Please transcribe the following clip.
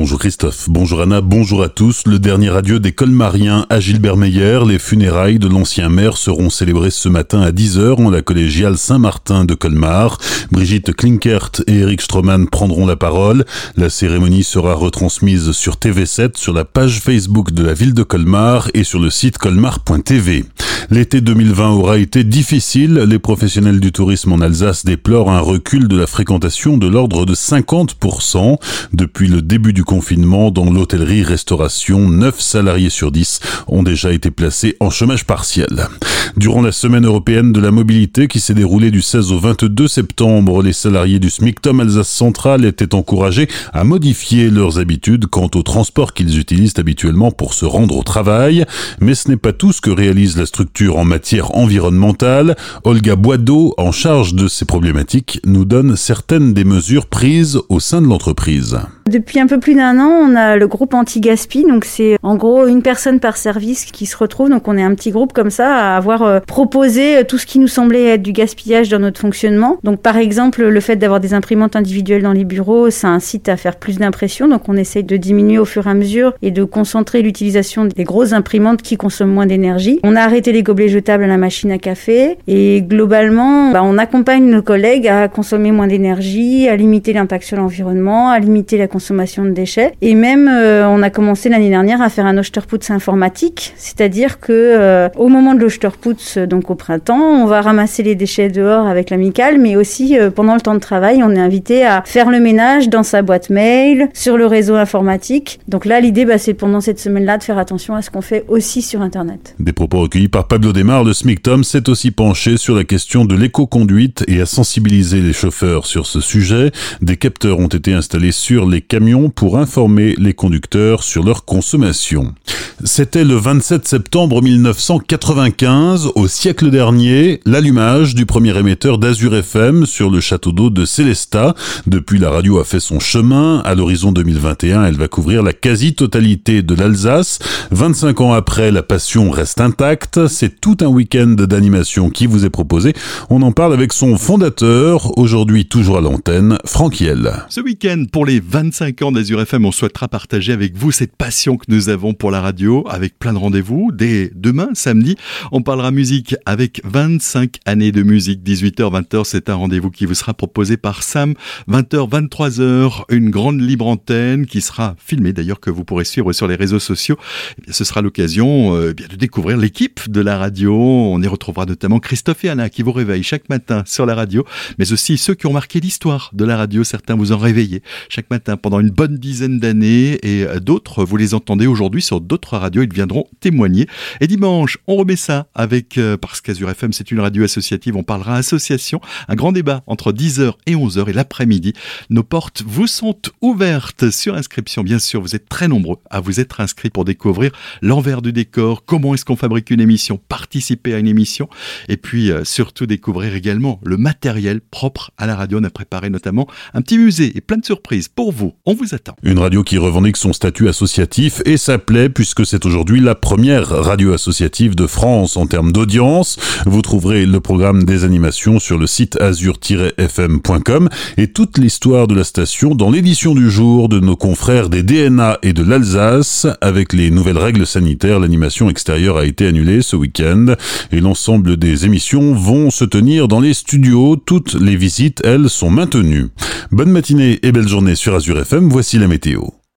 Bonjour Christophe, bonjour Anna, bonjour à tous. Le dernier adieu des colmariens à Gilbert Meyer. Les funérailles de l'ancien maire seront célébrées ce matin à 10h en la collégiale Saint-Martin de Colmar. Brigitte Klinkert et Eric Stroman prendront la parole. La cérémonie sera retransmise sur TV7, sur la page Facebook de la ville de Colmar et sur le site colmar.tv. L'été 2020 aura été difficile. Les professionnels du tourisme en Alsace déplorent un recul de la fréquentation de l'ordre de 50% depuis le début du confinement dans l'hôtellerie-restauration. 9 salariés sur 10 ont déjà été placés en chômage partiel. Durant la semaine européenne de la mobilité qui s'est déroulée du 16 au 22 septembre, les salariés du SMICTOM Alsace Centrale étaient encouragés à modifier leurs habitudes quant au transport qu'ils utilisent habituellement pour se rendre au travail. Mais ce n'est pas tout ce que réalise la structure en matière environnementale. Olga Boideau, en charge de ces problématiques, nous donne certaines des mesures prises au sein de l'entreprise. Depuis un peu plus d'un an, on a le groupe anti-gaspi. Donc c'est en gros une personne par service qui se retrouve. Donc on est un petit groupe comme ça à avoir euh, proposé euh, tout ce qui nous semblait être du gaspillage dans notre fonctionnement. Donc par exemple, le fait d'avoir des imprimantes individuelles dans les bureaux, ça incite à faire plus d'impressions. Donc on essaye de diminuer au fur et à mesure et de concentrer l'utilisation des grosses imprimantes qui consomment moins d'énergie. On a arrêté les gobelets jetables à la machine à café et globalement, bah, on accompagne nos collègues à consommer moins d'énergie, à limiter l'impact sur l'environnement, à limiter la consommation de déchets. Et même, euh, on a commencé l'année dernière à faire un Osterputz informatique, c'est-à-dire que euh, au moment de l'Osterputz, donc au printemps, on va ramasser les déchets dehors avec l'amicale, mais aussi euh, pendant le temps de travail, on est invité à faire le ménage dans sa boîte mail, sur le réseau informatique. Donc là, l'idée, bah, c'est pendant cette semaine-là de faire attention à ce qu'on fait aussi sur Internet. Des propos recueillis par Pablo Desmar, le SMICTOM s'est aussi penché sur la question de l'éco-conduite et a sensibilisé les chauffeurs sur ce sujet. Des capteurs ont été installés sur les camions pour informer les conducteurs sur leur consommation. C'était le 27 septembre 1995, au siècle dernier, l'allumage du premier émetteur d'Azur FM sur le château d'eau de Célestat. Depuis, la radio a fait son chemin. À l'horizon 2021, elle va couvrir la quasi-totalité de l'Alsace. 25 ans après, la passion reste intacte. C'est tout un week-end d'animation qui vous est proposé. On en parle avec son fondateur, aujourd'hui toujours à l'antenne, Franck Hiel. Ce week-end, pour les 25 ans d'Azur FM, on souhaitera partager avec vous cette passion que nous avons pour la radio avec plein de rendez-vous. Dès demain, samedi, on parlera musique avec 25 années de musique. 18h, 20h, c'est un rendez-vous qui vous sera proposé par Sam. 20h, 23h, une grande libre antenne qui sera filmée d'ailleurs que vous pourrez suivre sur les réseaux sociaux. Eh ce sera l'occasion euh, de découvrir l'équipe de la radio. On y retrouvera notamment Christophe et Anna qui vous réveillent chaque matin sur la radio, mais aussi ceux qui ont marqué l'histoire de la radio. Certains vous en réveillez chaque matin pendant une bonne dizaine d'années et d'autres, vous les entendez aujourd'hui sur d'autres radio, ils viendront témoigner. Et dimanche, on remet ça avec, euh, parce qu'Azur FM, c'est une radio associative, on parlera association, un grand débat entre 10h et 11h et l'après-midi. Nos portes vous sont ouvertes sur inscription, bien sûr, vous êtes très nombreux à vous être inscrits pour découvrir l'envers du décor, comment est-ce qu'on fabrique une émission, participer à une émission, et puis euh, surtout découvrir également le matériel propre à la radio. On a préparé notamment un petit musée et plein de surprises pour On vous attend. Une radio qui revendique son statut associatif et ça plaît puisque c'est aujourd'hui la première radio associative de France en termes d'audience. Vous trouverez le programme des animations sur le site azur-fm.com et toute l'histoire de la station dans l'édition du jour de nos confrères des DNA et de l'Alsace. Avec les nouvelles règles sanitaires, l'animation extérieure a été annulée ce week-end et l'ensemble des émissions vont se tenir dans les studios. Toutes les visites, elles, sont maintenues. Bonne matinée et belle journée sur Azur FM. Voici la météo.